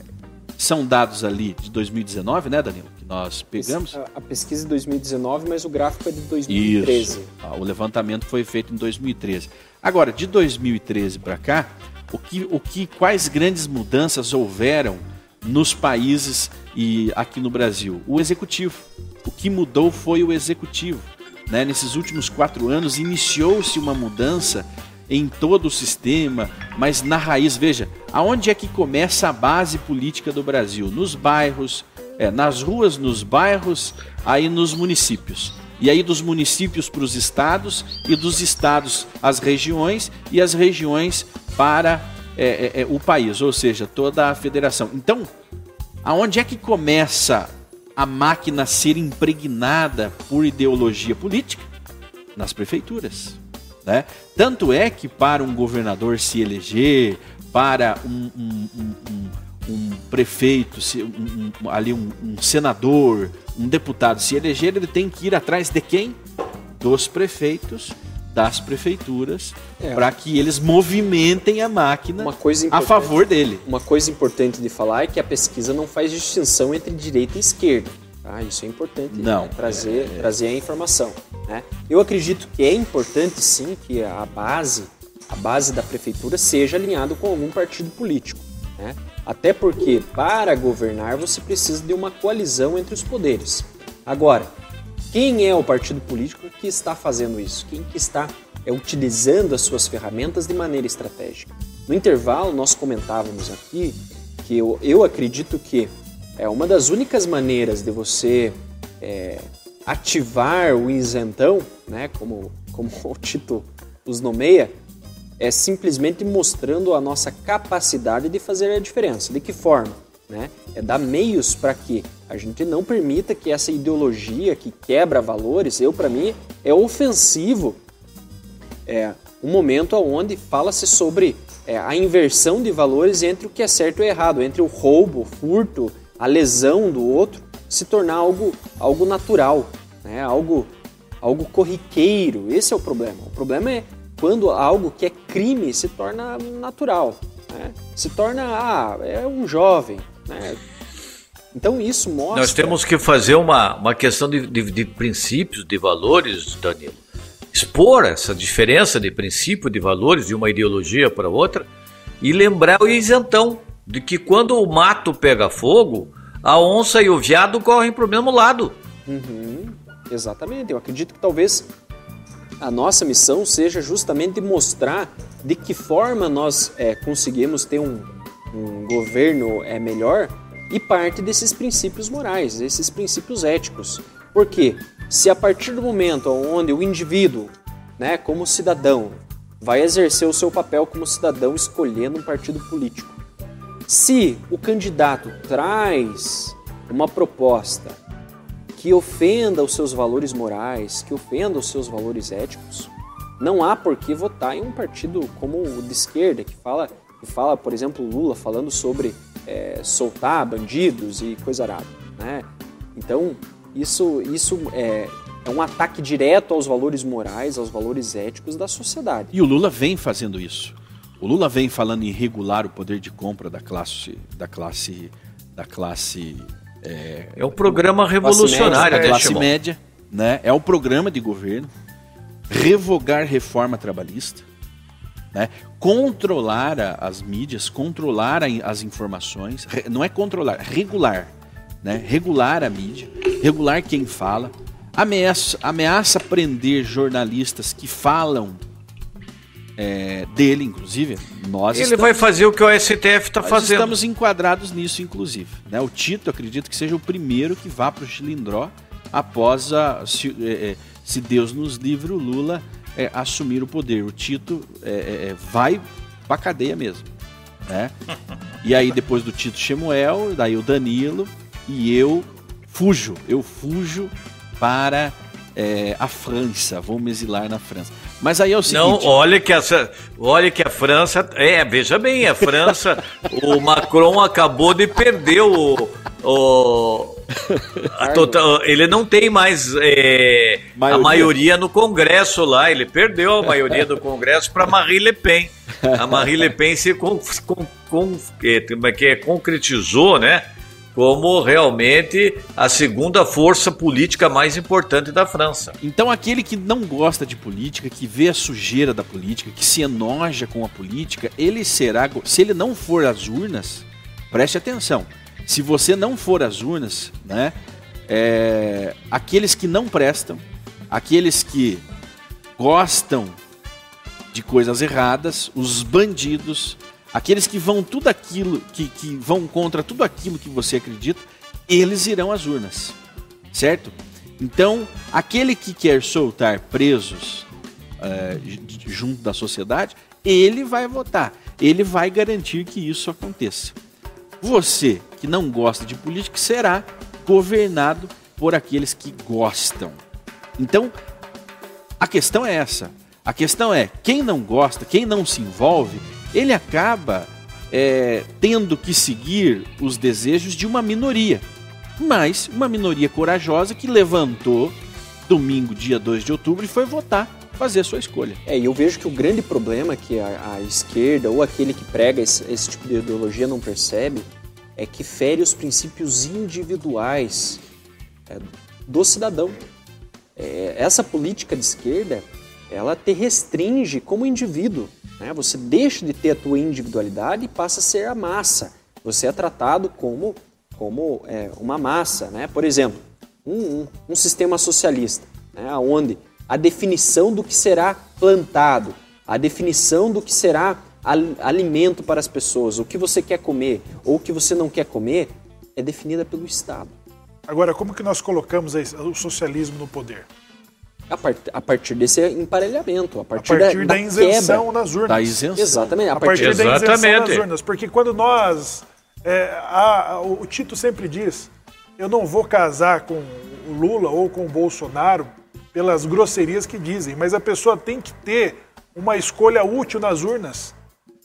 Speaker 1: são dados ali de 2019, né, Danilo? Que nós pegamos.
Speaker 2: A, a pesquisa é de 2019, mas o gráfico é de 2013.
Speaker 1: Isso. Ah, O levantamento foi feito em 2013. Agora, de 2013 para cá, o que, o que, quais grandes mudanças houveram nos países e aqui no Brasil? O executivo. O que mudou foi o executivo. Né? Nesses últimos quatro anos iniciou-se uma mudança em todo o sistema, mas na raiz, veja, aonde é que começa a base política do Brasil? Nos bairros, é, nas ruas, nos bairros, aí nos municípios. E aí dos municípios para os estados e dos estados às regiões e as regiões para é, é, é, o país, ou seja, toda a federação. Então, aonde é que começa a máquina a ser impregnada por ideologia política? Nas prefeituras. Né? Tanto é que para um governador se eleger, para um, um- um- um- um prefeito, se- um- um- ali um, um senador, um deputado se eleger, ele tem que ir atrás de quem? Dos prefeitos, das prefeituras,
Speaker 2: É.
Speaker 1: para que eles movimentem a máquina
Speaker 2: Uma coisa
Speaker 1: a favor dele.
Speaker 2: Uma coisa importante de falar é que a pesquisa não faz distinção entre direita e esquerda. tá? Isso é importante
Speaker 1: Não.
Speaker 2: né? trazer, trazer a informação. Né? Eu acredito que é importante sim que a base, a base da prefeitura seja alinhado com algum partido político. Né? Até porque para governar você precisa de uma coalizão entre os poderes. Agora, quem é o partido político que está fazendo isso? Quem que está é, utilizando as suas ferramentas de maneira estratégica? No intervalo, nós comentávamos aqui que eu, eu acredito que é uma das únicas maneiras de você é, ativar o isentão, né, como, como o Tito os nomeia, é simplesmente mostrando a nossa capacidade de fazer a diferença. De que forma? Né? É dar meios para que a gente não permita que essa ideologia que quebra valores, eu para mim, é ofensivo é um momento onde fala-se sobre é, a inversão de valores entre o que é certo e errado, entre o roubo, o furto, a lesão do outro, se tornar algo, algo natural, né? algo, algo corriqueiro. Esse é o problema. O problema é quando algo que é crime se torna natural, né? se torna, ah, é um jovem. Né? Então isso mostra.
Speaker 5: Nós temos que fazer uma, uma questão de, de, de princípios, de valores, Danilo. Expor essa diferença de princípio, de valores de uma ideologia para outra e lembrar o isentão de que quando o mato pega fogo, a onça e o veado correm para o mesmo lado.
Speaker 2: Uhum, exatamente. Eu acredito que talvez a nossa missão seja justamente mostrar de que forma nós é, conseguimos ter um, um governo é, melhor e parte desses princípios morais, esses princípios éticos. Porque se a partir do momento onde o indivíduo, né, como cidadão, vai exercer o seu papel como cidadão escolhendo um partido político, se o candidato traz uma proposta que ofenda os seus valores morais, que ofenda os seus valores éticos, não há por que votar em um partido como o de esquerda, que fala, que fala por exemplo, Lula falando sobre é, soltar bandidos e coisa arada. Né? Então, isso, isso é, é um ataque direto aos valores morais, aos valores éticos da sociedade.
Speaker 1: E o Lula vem fazendo isso. O Lula vem falando em regular o poder de compra da classe, da classe, da classe
Speaker 5: é, é um programa revolucionário,
Speaker 1: da classe média, né? É o programa de governo revogar reforma trabalhista, né? controlar a, as mídias, controlar a, as informações, re, não é controlar, regular, né? regular a mídia, regular quem fala, ameaça, ameaça prender jornalistas que falam é, dele, inclusive. Nós
Speaker 5: Ele estamos, vai fazer o que o STF está fazendo.
Speaker 1: Estamos enquadrados nisso, inclusive. Né? O Tito, acredito que seja o primeiro que vá para o Chilindró após a. Se, é, é, se, Deus nos livre, o Lula é, assumir o poder. O Tito é, é, vai para cadeia mesmo. Né? E aí, depois do Tito Chemuel, daí o Danilo, e eu fujo. Eu fujo para a França. Vou me exilar na França. Mas aí é o seguinte.
Speaker 5: Não, olha que, essa, olha que a França. É, veja bem, a França. o Macron acabou de perder o. o total, ele não tem mais é, maioria. a maioria no Congresso lá. Ele perdeu a maioria do Congresso para Marie Le Pen. A Marie Le Pen se com, é que, concretizou, né? Como realmente a segunda força política mais importante da França.
Speaker 1: Então, aquele que não gosta de política, que vê a sujeira da política, que se enoja com a política, ele será. Se ele não for às urnas, preste atenção. Se você não for às urnas, né? É, aqueles que não prestam, aqueles que gostam de coisas erradas, os bandidos, Aqueles que vão tudo aquilo, que, que vão contra tudo aquilo que você acredita, eles irão às urnas, certo? Então, aquele que quer soltar presos é, junto da sociedade, ele vai votar, ele vai garantir que isso aconteça. Você que não gosta de política será governado por aqueles que gostam. Então, a questão é essa. A questão é quem não gosta, quem não se envolve, ele acaba é, tendo que seguir os desejos de uma minoria, mas uma minoria corajosa que levantou domingo, dia 2 de outubro, e foi votar, fazer a sua escolha.
Speaker 2: É, e eu vejo que o grande problema que a, a esquerda ou aquele que prega esse, esse tipo de ideologia não percebe é que fere os princípios individuais é, do cidadão. É, essa política de esquerda, ela te restringe como indivíduo. Né? Você deixa de ter a tua individualidade e passa a ser a massa. Você é tratado como, como é, uma massa. Né? Por exemplo, um, um, um sistema socialista, né? onde a definição do que será plantado, a definição do que será alimento para as pessoas, o que você quer comer ou o que você não quer comer, é definida pelo Estado.
Speaker 3: Agora, como que nós colocamos o socialismo no poder?
Speaker 2: A, part, a partir desse emparelhamento, a partir,
Speaker 3: a partir da,
Speaker 2: da,
Speaker 3: da isenção quebra. nas urnas.
Speaker 1: Da isenção.
Speaker 2: Exatamente.
Speaker 3: A, a partir, partir da isenção nas urnas. Porque quando nós. É, a, o Tito sempre diz: eu não vou casar com o Lula ou com o Bolsonaro pelas grosserias que dizem, mas a pessoa tem que ter uma escolha útil nas urnas.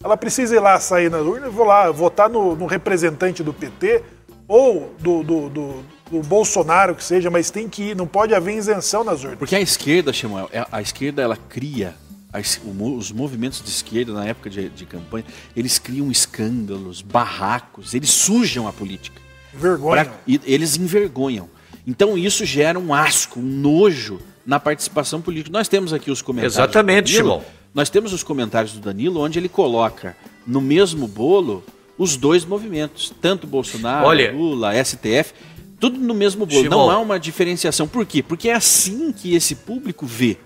Speaker 3: Ela precisa ir lá sair nas urnas, vou lá votar no, no representante do PT ou do, do, do o Bolsonaro que seja, mas tem que ir, não pode haver isenção nas urnas.
Speaker 1: Porque a esquerda, Samuel, é, a esquerda ela cria as- os movimentos de esquerda na época de, de campanha, eles criam escândalos, barracos, eles sujam a política.
Speaker 3: Vergonha.
Speaker 1: E eles envergonham. Então isso gera um asco, um nojo na participação política. Nós temos aqui os comentários.
Speaker 5: Exatamente,
Speaker 1: do Danilo. Nós temos os comentários do Danilo, onde ele coloca no mesmo bolo os dois movimentos, tanto Bolsonaro,
Speaker 5: Olha-
Speaker 1: Lula, STF, tudo no mesmo bolo. Não há uma diferenciação. Por quê? Porque é assim que esse público vê.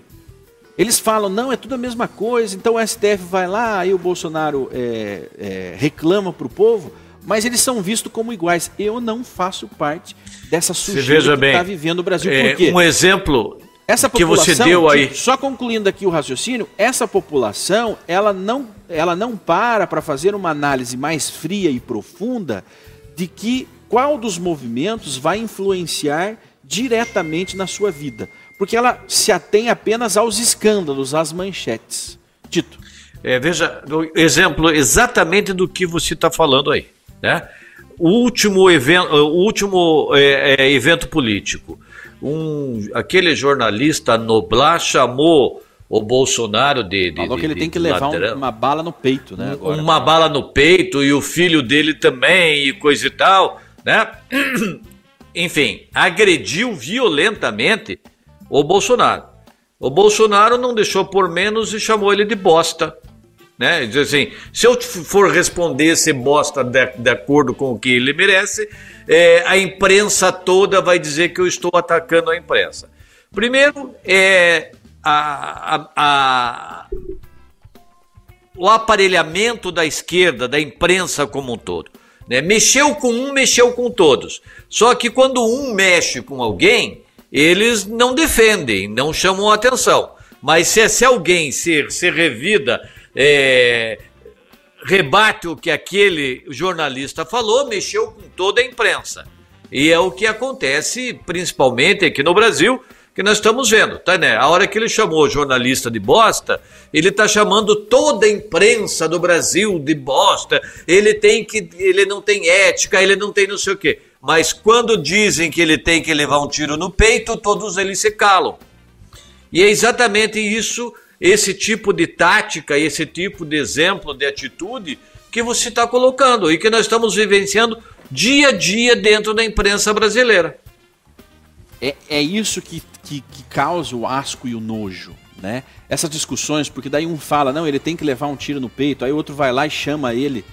Speaker 1: Eles falam, não, é tudo a mesma coisa, então o STF vai lá, aí o Bolsonaro é, é, reclama para o povo, mas eles são vistos como iguais. Eu não faço parte dessa sujeira que está vivendo o Brasil.
Speaker 5: É,
Speaker 1: Por quê?
Speaker 5: um exemplo
Speaker 1: Essa
Speaker 5: que
Speaker 1: população,
Speaker 5: você deu aí.
Speaker 1: só concluindo aqui o raciocínio, essa população, ela não, ela não para para fazer uma análise mais fria e profunda de que qual dos movimentos vai influenciar diretamente na sua vida. Porque ela se atém apenas aos escândalos, às manchetes. Tito.
Speaker 5: É, veja, exemplo exatamente do que você está falando aí. Né? O último, evento, o último é, é, evento político. Um, aquele jornalista Noblar chamou o Bolsonaro de. de
Speaker 1: Falou que
Speaker 5: de-
Speaker 1: ele tem
Speaker 5: de
Speaker 1: que levar um- uma bala no peito, né? Agora.
Speaker 5: uma bala no peito e o filho dele também e coisa e tal, né? Enfim, agrediu violentamente o Bolsonaro. O Bolsonaro não deixou por menos e chamou ele de bosta. Né? Diz assim, se eu for responder esse bosta de, de acordo com o que ele merece, é, a imprensa toda vai dizer que eu estou atacando a imprensa. Primeiro, é a- a- a, o aparelhamento da esquerda, da imprensa como um todo. né? Mexeu com um, mexeu com todos. Só que quando um mexe com alguém, eles não defendem, não chamam atenção. Mas se, alguém se, se revida, é, rebate o que aquele jornalista falou, mexeu com toda a imprensa. E é o que acontece principalmente aqui no Brasil, que nós estamos vendo, tá, né? A hora que ele chamou o jornalista de bosta, ele tá chamando toda a imprensa do Brasil de bosta. Ele tem que ele não tem ética, ele não tem não sei o quê. Mas quando dizem que ele tem que levar um tiro no peito, todos eles se calam. E é exatamente isso, esse tipo de tática, esse tipo de exemplo, de atitude que você está colocando e que nós estamos vivenciando dia a dia dentro da imprensa brasileira.
Speaker 1: É, é isso que, que, que causa o asco e o nojo, né? Essas discussões, porque daí um fala, não, ele tem que levar um tiro no peito, aí o outro vai lá e chama ele.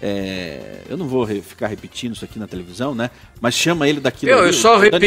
Speaker 1: é, eu não vou re- ficar repetindo isso aqui na televisão, né? Mas chama ele daquilo.
Speaker 5: Eu,
Speaker 1: ali,
Speaker 5: eu só repeti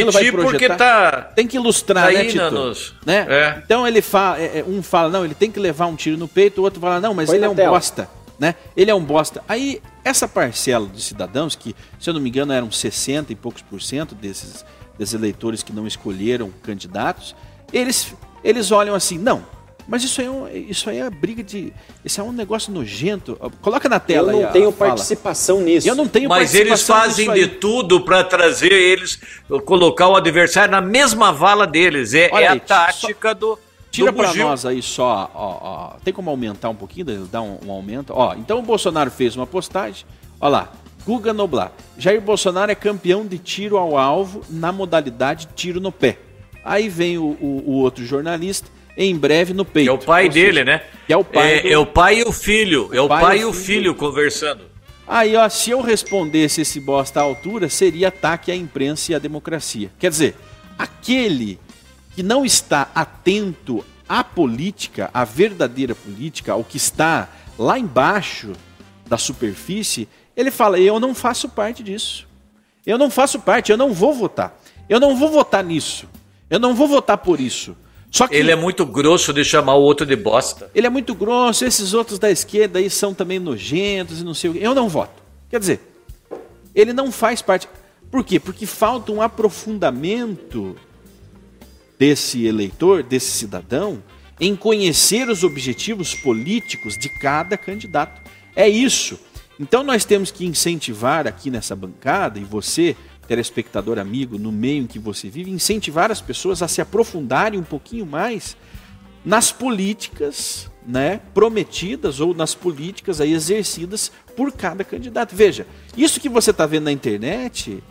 Speaker 5: porque tá.
Speaker 1: Tem que ilustrar,
Speaker 5: tá
Speaker 1: né,
Speaker 5: aí
Speaker 1: Tito?
Speaker 5: nos-
Speaker 1: Né?
Speaker 5: É.
Speaker 1: Então ele fala, é, é, um fala, não, ele tem que levar um tiro no peito, o outro fala, não, mas
Speaker 2: Põe
Speaker 1: ele é um
Speaker 2: tela.
Speaker 1: bosta, né? Ele é um bosta. Aí essa parcela de cidadãos que, se eu não me engano, eram 60 e poucos por cento desses, desses eleitores que não escolheram candidatos, eles eles olham assim, não, mas isso aí é, um- isso aí é briga de, isso é um negócio nojento. Coloca na
Speaker 2: Eu
Speaker 1: tela aí
Speaker 2: não
Speaker 1: a
Speaker 2: tenho
Speaker 1: fala.
Speaker 2: participação nisso.
Speaker 1: Eu não tenho
Speaker 5: Mas eles fazem
Speaker 1: aí.
Speaker 5: de tudo para trazer eles, colocar o adversário na mesma vala deles. É,
Speaker 1: Olha
Speaker 5: é
Speaker 1: aí,
Speaker 5: a tática do.
Speaker 1: Tira
Speaker 5: do
Speaker 1: pra
Speaker 5: bugio.
Speaker 1: nós aí só, ó, ó, tem como aumentar um pouquinho? Dá um, um aumento? Ó, então o Bolsonaro fez uma postagem, ó lá, Guga Noblar. Jair Bolsonaro é campeão de tiro ao alvo na modalidade tiro no pé. Aí vem o, o- o outro jornalista, em breve no peito.
Speaker 5: É o pai
Speaker 1: seja,
Speaker 5: dele, né?
Speaker 1: É o pai.
Speaker 5: É,
Speaker 1: do-
Speaker 5: é o pai e o filho. É o
Speaker 1: pai
Speaker 5: pai,
Speaker 1: e o
Speaker 5: o
Speaker 1: filho.
Speaker 5: filho conversando.
Speaker 1: Aí, ó, se eu respondesse esse bosta à altura, seria ataque à imprensa e à democracia. Quer dizer, aquele que não está atento à política, à verdadeira política, ao que está lá embaixo da superfície, ele fala: eu não faço parte disso. Eu não faço parte, eu não vou votar. Eu não vou votar nisso. Eu não vou votar por isso. Só que
Speaker 5: Ele é muito grosso de chamar o outro de bosta.
Speaker 1: ele é muito grosso, esses outros da esquerda aí são também nojentos e não sei o quê. Eu não voto. Quer dizer, ele não faz parte. Por quê? Porque falta um aprofundamento desse eleitor, desse cidadão, em conhecer os objetivos políticos de cada candidato. É isso. Então nós temos que incentivar aqui nessa bancada, e você, telespectador amigo, no meio em que você vive, incentivar as pessoas a se aprofundarem um pouquinho mais nas políticas né, prometidas ou nas políticas aí exercidas por cada candidato. Veja, isso que você está vendo na internet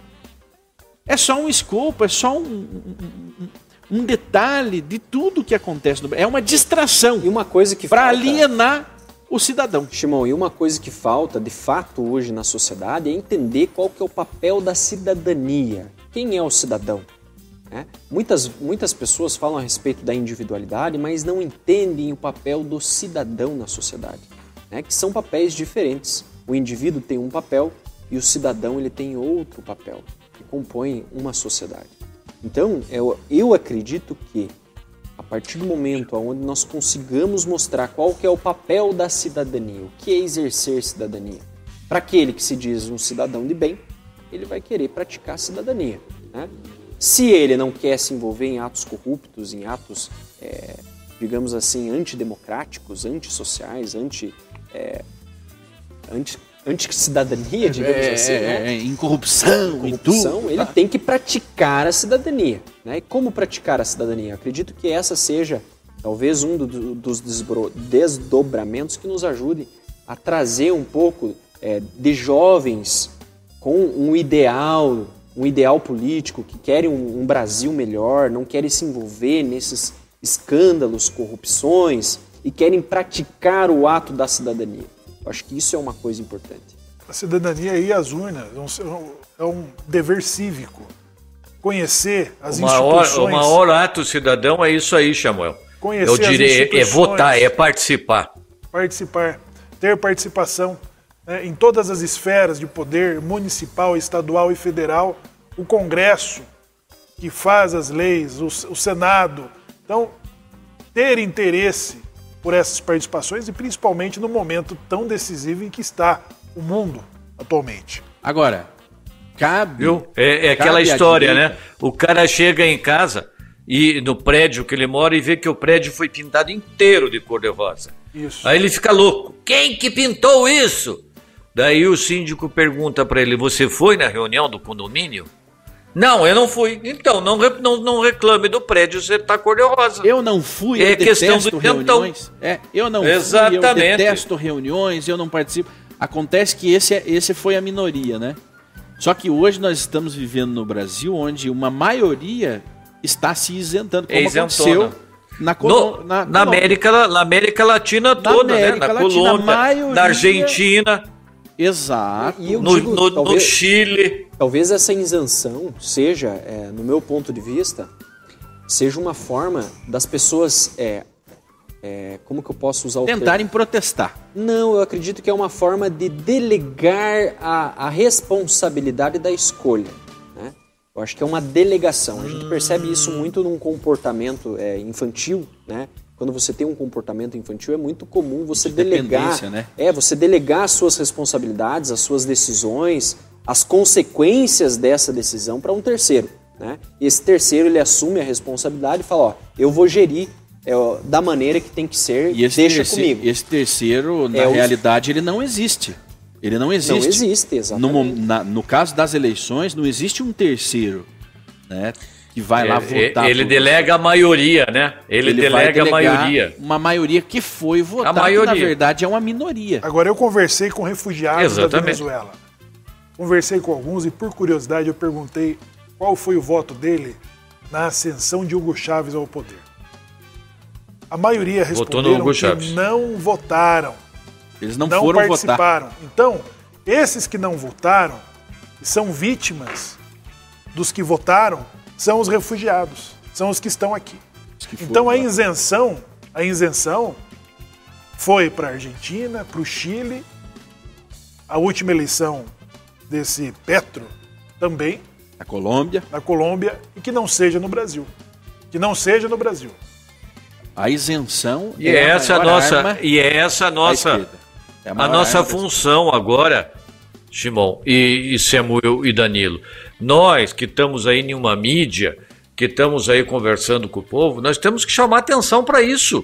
Speaker 1: é só um escopo, é só um, um- um- um detalhe de tudo que acontece no Brasil. É uma distração
Speaker 2: E uma coisa que
Speaker 1: para alienar o cidadão.
Speaker 2: Shimon, e uma coisa que falta de fato hoje na sociedade é entender qual que é o papel da cidadania. Quem é o cidadão? né? Muitas, muitas pessoas falam a respeito da individualidade, mas não entendem o papel do cidadão na sociedade, né? que são papéis diferentes. O indivíduo tem um papel e o cidadão ele tem outro papel, que compõe uma sociedade. Então, eu, eu acredito que a partir do momento onde nós consigamos mostrar qual que é o papel da cidadania, o que é exercer cidadania, para aquele que se diz um cidadão de bem, ele vai querer praticar cidadania. Né? Se ele não quer se envolver em atos corruptos, em atos, é, digamos assim, antidemocráticos, antissociais, anti, é, anti, anti-cidadania, digamos
Speaker 1: É,
Speaker 2: assim, né?
Speaker 1: é, em corrupção, e
Speaker 2: corrupção,
Speaker 1: tudo.
Speaker 2: ele tem que praticar a cidadania. Né? E como praticar a cidadania? Acredito que essa seja talvez um do- dos desdobramentos que nos ajude a trazer um pouco é, de jovens com um ideal, um ideal político, que querem um, um Brasil melhor, não querem se envolver nesses escândalos, corrupções e querem praticar o ato da cidadania. Acho que isso é uma coisa importante.
Speaker 3: A cidadania e as urnas é um- é um dever cívico. Conhecer as
Speaker 5: O maior,
Speaker 3: instituições.
Speaker 5: o maior ato cidadão é isso aí, Samuel.
Speaker 3: Conhecer
Speaker 5: Eu
Speaker 3: as
Speaker 5: diria, é, é votar, é participar.
Speaker 3: participar, ter participação né, em todas as esferas de poder municipal, estadual e federal, o Congresso que faz as leis, o, o Senado. Então, ter interesse por essas participações e principalmente no momento tão decisivo em que está o mundo atualmente.
Speaker 1: Agora, cabe.
Speaker 5: Viu? É, é aquela
Speaker 1: cabe à
Speaker 5: história, né? O cara chega em casa e no prédio que ele mora e vê que o prédio foi pintado inteiro de cor de rosa.
Speaker 3: Isso.
Speaker 5: Aí ele fica louco. Quem que pintou isso? Daí o síndico pergunta pra ele: Você foi na reunião do condomínio? Não, eu não fui. Então, não, não, não reclame do prédio ser tá cor de rosa.
Speaker 1: Eu não fui,
Speaker 5: É
Speaker 1: eu
Speaker 5: questão
Speaker 1: detesto
Speaker 5: do
Speaker 1: reuniões. É, eu não fui, eu
Speaker 5: Exatamente.
Speaker 1: detesto reuniões, eu não participo. Acontece que esse, é- esse foi a minoria, né? Só que hoje nós estamos vivendo no Brasil onde uma maioria está se isentando, como
Speaker 5: isentona.
Speaker 1: aconteceu na,
Speaker 5: No- na,
Speaker 1: Colômbia.
Speaker 5: América, na América Latina toda,
Speaker 1: América
Speaker 5: né? Na
Speaker 1: Latina,
Speaker 5: Colômbia,
Speaker 1: maioria-
Speaker 5: na Argentina,
Speaker 1: Exato.
Speaker 2: E eu
Speaker 5: no,
Speaker 2: digo,
Speaker 5: no- no
Speaker 2: talvez-
Speaker 5: Chile.
Speaker 2: Talvez essa isenção seja, é, no meu ponto de vista, seja uma forma das pessoas, é, é, como que eu posso usar o termo?
Speaker 1: Tentarem protestar.
Speaker 2: Não, eu acredito que é uma forma de delegar a, a responsabilidade da escolha. Né? Eu acho que é uma delegação. A gente percebe isso muito num comportamento é, infantil, né? Quando você tem um comportamento infantil, é muito comum você
Speaker 1: De
Speaker 2: delegar,
Speaker 1: né?
Speaker 2: é, você delegar as suas responsabilidades, as suas decisões, as consequências dessa decisão para um terceiro, né? E esse terceiro ele assume a responsabilidade e fala, ó, eu vou gerir é, da maneira que tem que ser,
Speaker 1: E
Speaker 2: deixa
Speaker 1: terceiro,
Speaker 2: comigo.
Speaker 1: esse terceiro, na
Speaker 2: É o-
Speaker 1: realidade, ele não existe. Ele não existe.
Speaker 2: Não existe, exatamente.
Speaker 1: No, na- no caso das eleições, não existe um terceiro, né? Que vai lá
Speaker 5: É,
Speaker 1: votar.
Speaker 5: ele
Speaker 1: por-
Speaker 5: delega a maioria, né? Ele,
Speaker 1: vai
Speaker 5: delega a maioria.
Speaker 1: Uma maioria que foi votar, que
Speaker 5: maioria.
Speaker 1: na verdade é uma minoria.
Speaker 3: Agora, eu conversei com refugiados da
Speaker 5: Exatamente.
Speaker 3: Venezuela. Conversei com alguns e, por curiosidade, eu perguntei qual foi o voto dele na ascensão de Hugo Chávez ao poder. A maioria
Speaker 5: Votou no
Speaker 3: responderam
Speaker 5: Hugo
Speaker 3: que não votaram,
Speaker 1: Eles não,
Speaker 3: não,
Speaker 1: foram votar.
Speaker 3: participaram. Então, esses que não votaram são vítimas dos que votaram são os refugiados, são os que estão aqui.
Speaker 1: Que foram
Speaker 3: Então a isenção, a isenção foi para a Argentina, para o Chile, a última eleição desse Petro também
Speaker 1: A Colômbia,
Speaker 3: na Colômbia e que não seja no Brasil, que não seja no Brasil.
Speaker 1: a isenção
Speaker 5: E é essa a
Speaker 1: maior
Speaker 5: nossa,
Speaker 1: arma
Speaker 5: e é essa a nossa.
Speaker 1: É
Speaker 5: a
Speaker 1: maior
Speaker 5: nossa função agora, Simão e, e Samuel e Danilo. Nós que estamos aí em uma mídia, que estamos aí conversando com o povo, nós temos que chamar atenção para isso.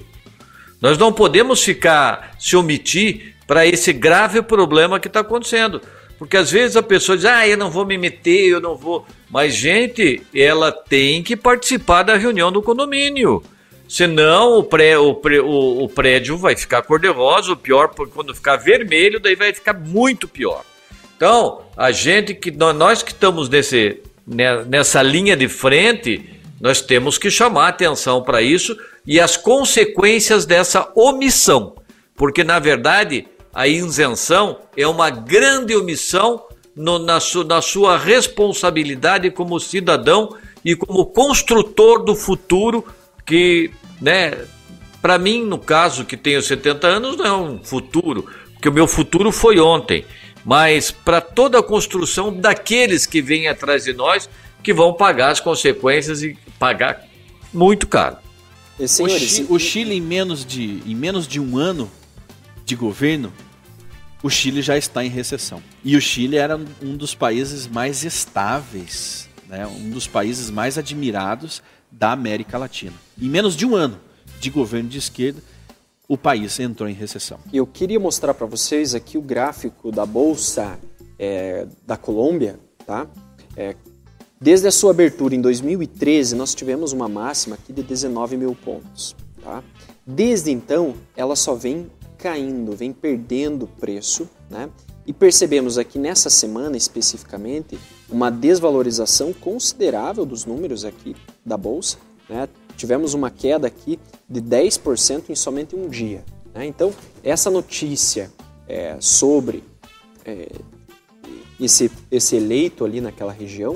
Speaker 5: Nós não podemos ficar se omitir para esse grave problema que está acontecendo. Porque às vezes a pessoa diz, ah, eu não vou me meter, eu não vou. Mas, gente, ela tem que participar da reunião do condomínio. Senão o, pré, o, pré- o, o prédio vai ficar cor-de-rosa, o pior, quando ficar vermelho, daí vai ficar muito pior. Então, a gente que nó- nós que estamos nesse, né, nessa linha de frente, Nós temos que chamar atenção para isso e as consequências dessa omissão, porque na verdade a isenção é uma grande omissão no, na, su, na sua responsabilidade como cidadão e como construtor do futuro que, né, para mim, no caso que tenho 70 anos, não é um futuro, porque o meu futuro foi ontem, mas para toda a construção daqueles que vêm atrás de nós, que vão pagar as consequências e pagar muito caro.
Speaker 1: E, senhores, o, Chile, o Chile em menos de em menos de um ano de governo, o Chile já está em recessão. E o Chile era um dos países mais estáveis, né? um dos países mais admirados da América Latina. Em menos de um ano de governo de esquerda, o país entrou em recessão.
Speaker 2: Eu queria mostrar para vocês aqui o gráfico da Bolsa é, da Colômbia. Tá? É, desde a sua abertura em 2013, nós tivemos uma máxima aqui de 19 mil pontos. Tá? Desde então, ela só vem caindo, vem perdendo preço, né? E percebemos aqui nessa semana especificamente uma desvalorização considerável dos números aqui da bolsa, né? Tivemos uma queda aqui de 10% em somente um dia. Né? Então, essa notícia é, sobre é, esse, esse eleito ali naquela região,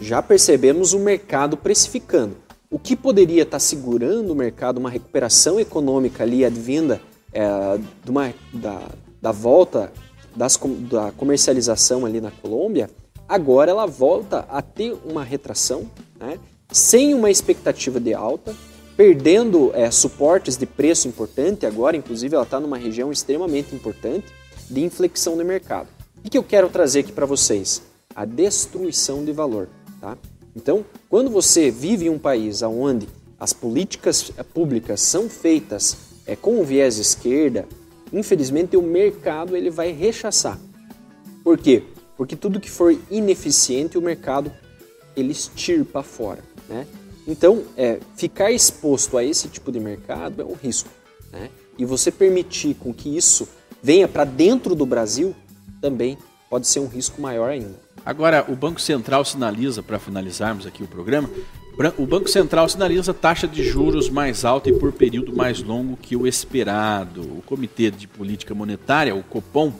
Speaker 2: já percebemos o mercado precificando. O que poderia estar segurando o mercado, uma recuperação econômica ali advinda é, de uma, da, da volta das, da comercialização ali na Colômbia, agora ela volta a ter uma retração, né? Sem uma expectativa de alta, perdendo é, suportes de preço importante, agora inclusive ela está numa região extremamente importante de inflexão no mercado. O que eu quero trazer aqui para vocês? A destruição de valor. Tá? Então, quando você vive em um país onde as políticas públicas são feitas é, com o viés esquerda, infelizmente o mercado ele vai rechaçar. Por quê? Porque tudo que for ineficiente o mercado ele estirpa fora. Né? Então, é, ficar exposto a esse tipo de mercado é um risco. Né? E você permitir com que isso venha para dentro do Brasil também pode ser um risco maior ainda.
Speaker 1: Agora, o Banco Central sinaliza, para finalizarmos aqui o programa, o Banco Central sinaliza taxa de juros mais alta e por período mais longo que o esperado. O Comitê de Política Monetária, o Copom,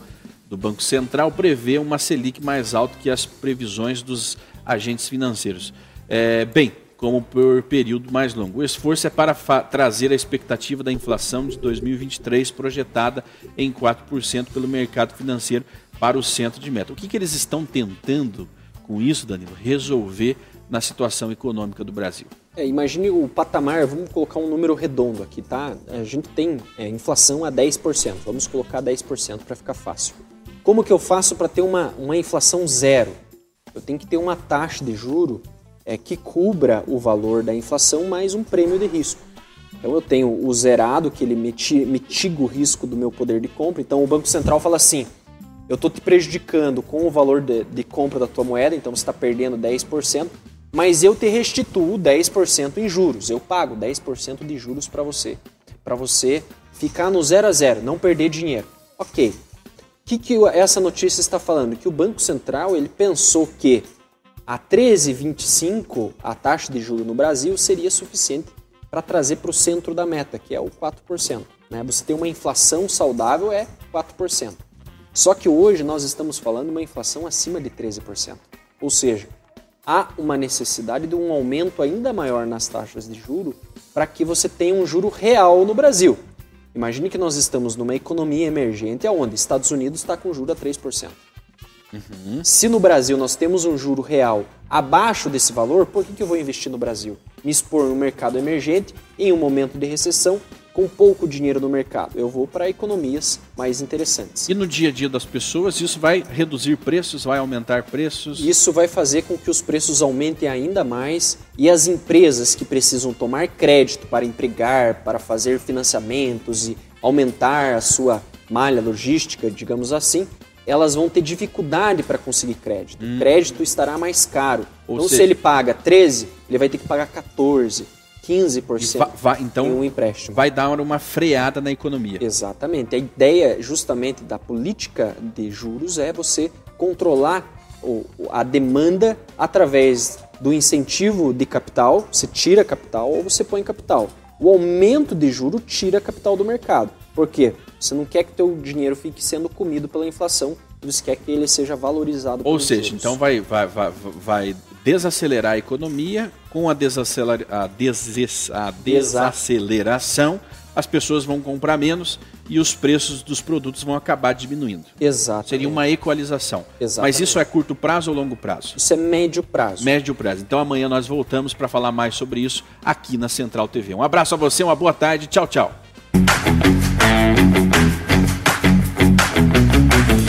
Speaker 1: do Banco Central, prevê uma Selic mais alta que as previsões dos agentes financeiros. É, bem, como por período mais longo. O esforço é para trazer a expectativa da inflação de 2023 projetada em 4% pelo mercado financeiro para o centro de meta. O que, que eles estão tentando com isso, Danilo? Resolver na situação econômica do Brasil.
Speaker 2: É, imagine o patamar, vamos colocar um número redondo aqui, tá? A gente tem é, inflação a 10%, vamos colocar 10% para ficar fácil. Como que eu faço para ter uma, uma inflação zero? Eu tenho que ter uma taxa de juro é, que cubra o valor da inflação mais um prêmio de risco. Então eu tenho o zerado, que ele mitiga o risco do meu poder de compra. Então o Banco Central fala assim, eu estou te prejudicando com o valor de, de compra da tua moeda, então você está perdendo 10%, mas eu te restituo 10% em juros. Eu pago 10% de juros para você, para você ficar no zero a zero, não perder dinheiro. Ok. O que, que essa notícia está falando? Que o Banco Central ele pensou que a 13,25 a taxa de juros no Brasil seria suficiente para trazer para o centro da meta, que é o 4%. Né? Você tem uma inflação saudável, é 4%. Só que hoje nós estamos falando de uma inflação acima de 13%. Ou seja, há uma necessidade de um aumento ainda maior nas taxas de juro para que você tenha um juro real no Brasil. Imagine que nós estamos numa economia emergente onde Estados Unidos está com juro a 3%. Uhum. Se no Brasil nós temos um juro real abaixo desse valor, por que, que eu vou investir no Brasil? Me expor no mercado emergente em um momento de recessão com pouco dinheiro no mercado. Eu vou para economias mais interessantes.
Speaker 1: E no dia a dia das pessoas, isso vai reduzir preços, vai aumentar preços?
Speaker 2: Isso vai fazer com que os preços aumentem ainda mais e as empresas que precisam tomar crédito para empregar, para fazer financiamentos e aumentar a sua malha logística, digamos assim, elas vão ter dificuldade para conseguir crédito. Hum. O crédito estará mais caro. Ou então, seja... se ele paga 13, ele vai ter que pagar 14. 15%
Speaker 1: vai, vai, então,
Speaker 2: em um empréstimo.
Speaker 1: Vai dar uma freada na economia.
Speaker 2: Exatamente. A ideia justamente da política de juros é você controlar a demanda através do incentivo de capital, você tira capital ou você põe capital. O aumento de juro tira capital do mercado. Por quê? Você não quer que teu dinheiro fique sendo comido pela inflação, você quer que ele seja valorizado.
Speaker 1: Ou seja, juros. então vai, vai, vai, vai desacelerar a economia, com a, desaceler, a, des, a desaceleração, as pessoas vão comprar menos e os preços dos produtos vão acabar diminuindo.
Speaker 2: Exato.
Speaker 1: Seria uma equalização.
Speaker 2: Exatamente.
Speaker 1: Mas isso é curto prazo ou longo prazo?
Speaker 2: Isso é médio prazo.
Speaker 1: Médio prazo. Então amanhã nós voltamos para falar mais sobre isso aqui na Central TV. Um abraço a você, uma boa tarde. Tchau, tchau.